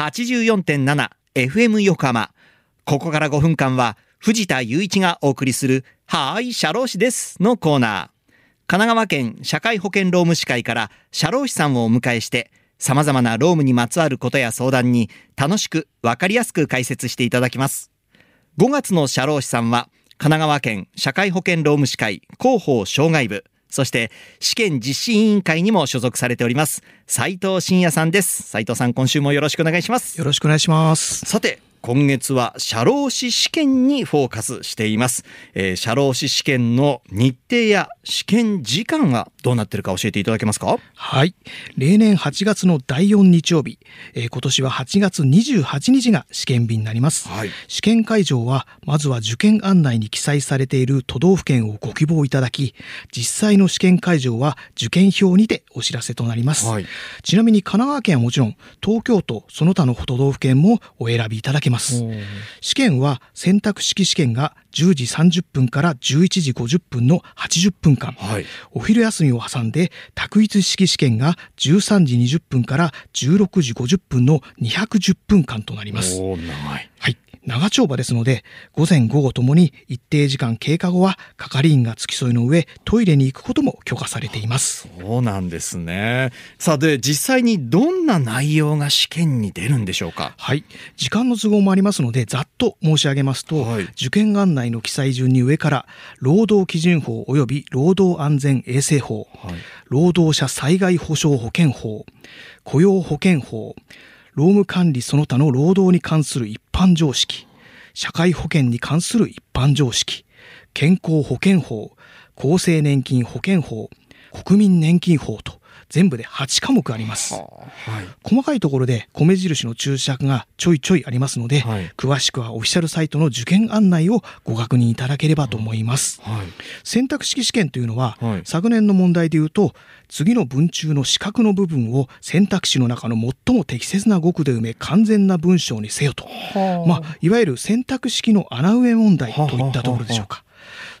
84.7FM 横浜。ここから5分間は藤田雄一がお送りするはーい、社労士ですのコーナー。神奈川県社会保険労務士会から社労士さんをお迎えして様々な労務にまつわることや相談に楽しくわかりやすく解説していただきます。5月の社労士さんは神奈川県社会保険労務士会広報障害部そして試験実施委員会にも所属されております。斉藤真也さんです。斉藤さん今週もよろしくお願いします。よろしくお願いします。さて今月は社労士試験にフォーカスしています、えー社労士試験の日程や試験時間はどうなってるか教えていただけますか？はい。例年8月の第4日曜日、えー今年は8月28日が試験日になります。はい試験会場は、まずは受験案内に記載されている都道府県をご希望いただき、実際の試験会場は受験票にてお知らせとなります。はいちなみに神奈川県はもちろん、東京都、その他の都道府県もお選びいただけます。試験は選択式試験が10時30分から11時50分の80分間。はいお昼休みを挟んで択一式試験が13時20分から16時50分の210分間となります。はい。長丁場ですので、午前午後ともに一定時間経過後は係員が付き添いの上、トイレに行くことも許可されています。そうなんですねさあで実際にどんな内容が試験に出るんでしょうか？はい。時間の都合もありますので、ざっと申し上げますと、はい受験案内の記載順に上から、労働基準法及び労働安全衛生法、はい労働者災害保障保険法、雇用保険法、労務管理その他の労働に関する一般常識、社会保険に関する一般常識、健康保険法、厚生年金保険法、国民年金法と全部で8科目あります。はい。細かいところで米印の注釈がちょいちょいありますので、はい。詳しくはオフィシャルサイトの受験案内をご確認いただければと思います。はい。選択式試験というのは、はい。昨年の問題でいうと次の文中の四角の部分を選択肢の中の最も適切な語句で埋め完全な文章にせよと、まあ、いわゆる選択式の穴埋め問題といったところでしょうか。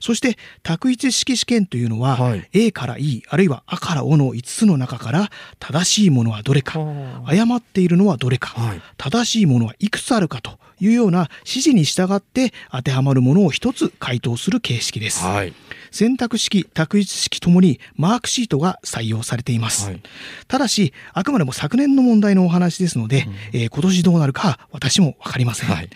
そして択一式試験というのは、はい。A から E あるいはあからおの5つの中から正しいものはどれかは誤っているのはどれか、はい。正しいものはいくつあるかというような指示に従って当てはまるものを一つ回答する形式です。はい選択式、択一式ともにマークシートが採用されています。はい。ただし、あくまでも昨年の問題のお話ですので、えー今年どうなるかは私もわかりません、はい。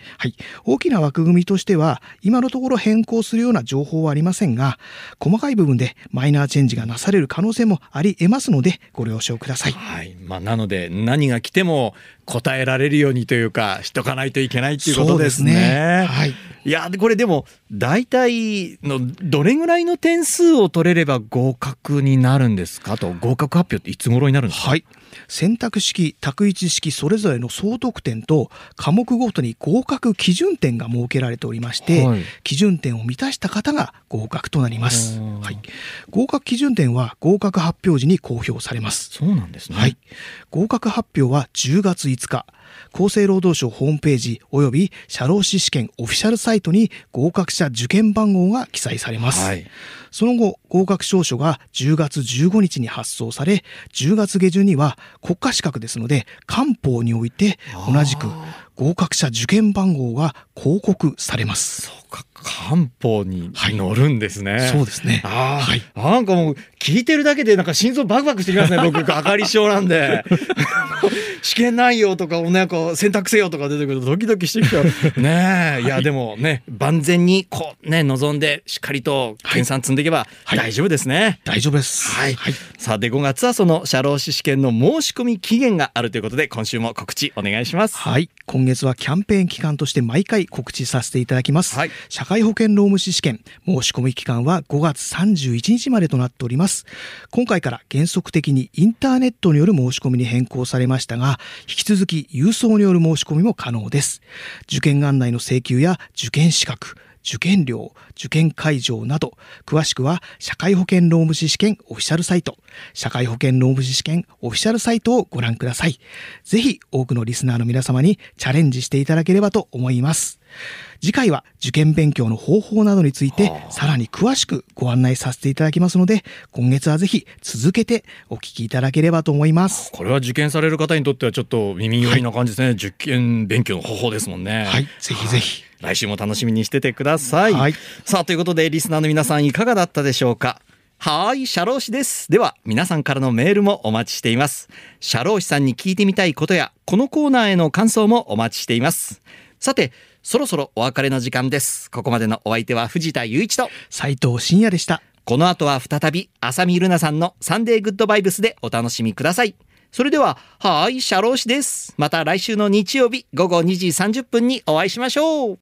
大きな枠組みとしては、今のところ変更するような情報はありませんが、細かい部分でマイナーチェンジがなされる可能性もあり得ますので、ご了承ください。はい。まあ、なので何が来ても答えられるようにというかしとかないといけないっていうことですね。そうですね。はい。いやでこれでも大体のどれぐらいの点数を取れれば合格になるんですかと合格発表っていつ頃になるんですか、はい。選択式、択一式それぞれの総得点と科目ごとに合格基準点が設けられておりまして、はい基準点を満たした方が合格となります。うんはい。合格基準点は合格発表時に公表されます。そうなんですね。はい。合格発表は10月5日。厚生労働省ホームページ及び社労士試験オフィシャルサイトに合格者受験番号が記載されます。はいその後、合格証書が10月15日に発送され、10月下旬には国家資格ですので、官報において同じく合格者受験番号が広告されます。そうか漢方に乗るんですね。そうですね。ああ、はいなんかもう聞いてるだけでなんか心臓バクバクしてきますね。僕、あかり症なんで。試験内容とかをね、こう選択せよとか出てくるとドキドキしてきちゃう。ねえ、いやでもね、万全にこうね、望んでしっかりと研鑽積んでいけばはい大丈夫ですね。大丈夫です。はい、さあで5月はその社労士試験の申し込み期限があるということで今週も告知お願いします。はい。今月はキャンペーン期間として毎回告知させていただきます。はい社会保険労務士試験申し込み期間は5月31日までとなっております。今回から原則的にインターネットによる申し込みに変更されましたが、引き続き郵送による申し込みも可能です。受験案内の請求や受験資格、受験料、受験会場など、詳しくは社会保険労務士試験オフィシャルサイト、社会保険労務士試験オフィシャルサイトをご覧ください。ぜひ多くのリスナーの皆様にチャレンジしていただければと思います。次回は受験勉強の方法などについてはあさらに詳しくご案内させていただきますので、今月はぜひ続けてお聞きいただければと思います。これは受験される方にとってはちょっと耳寄りな感じですね、受験勉強の方法ですもんねはい、ぜひぜひ。来週も楽しみにしててください。はいさあ、ということで、リスナーの皆さんいかがだったでしょうか？はーい、社労士です。では、皆さんからのメールもお待ちしています。社労士さんに聞いてみたいことや、このコーナーへの感想もお待ちしています。さて、そろそろお別れの時間です。ここまでのお相手は藤田雄一と、斉藤真也でした。この後は再び、浅見ルナさんのサンデーグッドバイブスでお楽しみください。それでは、はーい、社労士です。また来週の日曜日午後2時30分にお会いしましょう。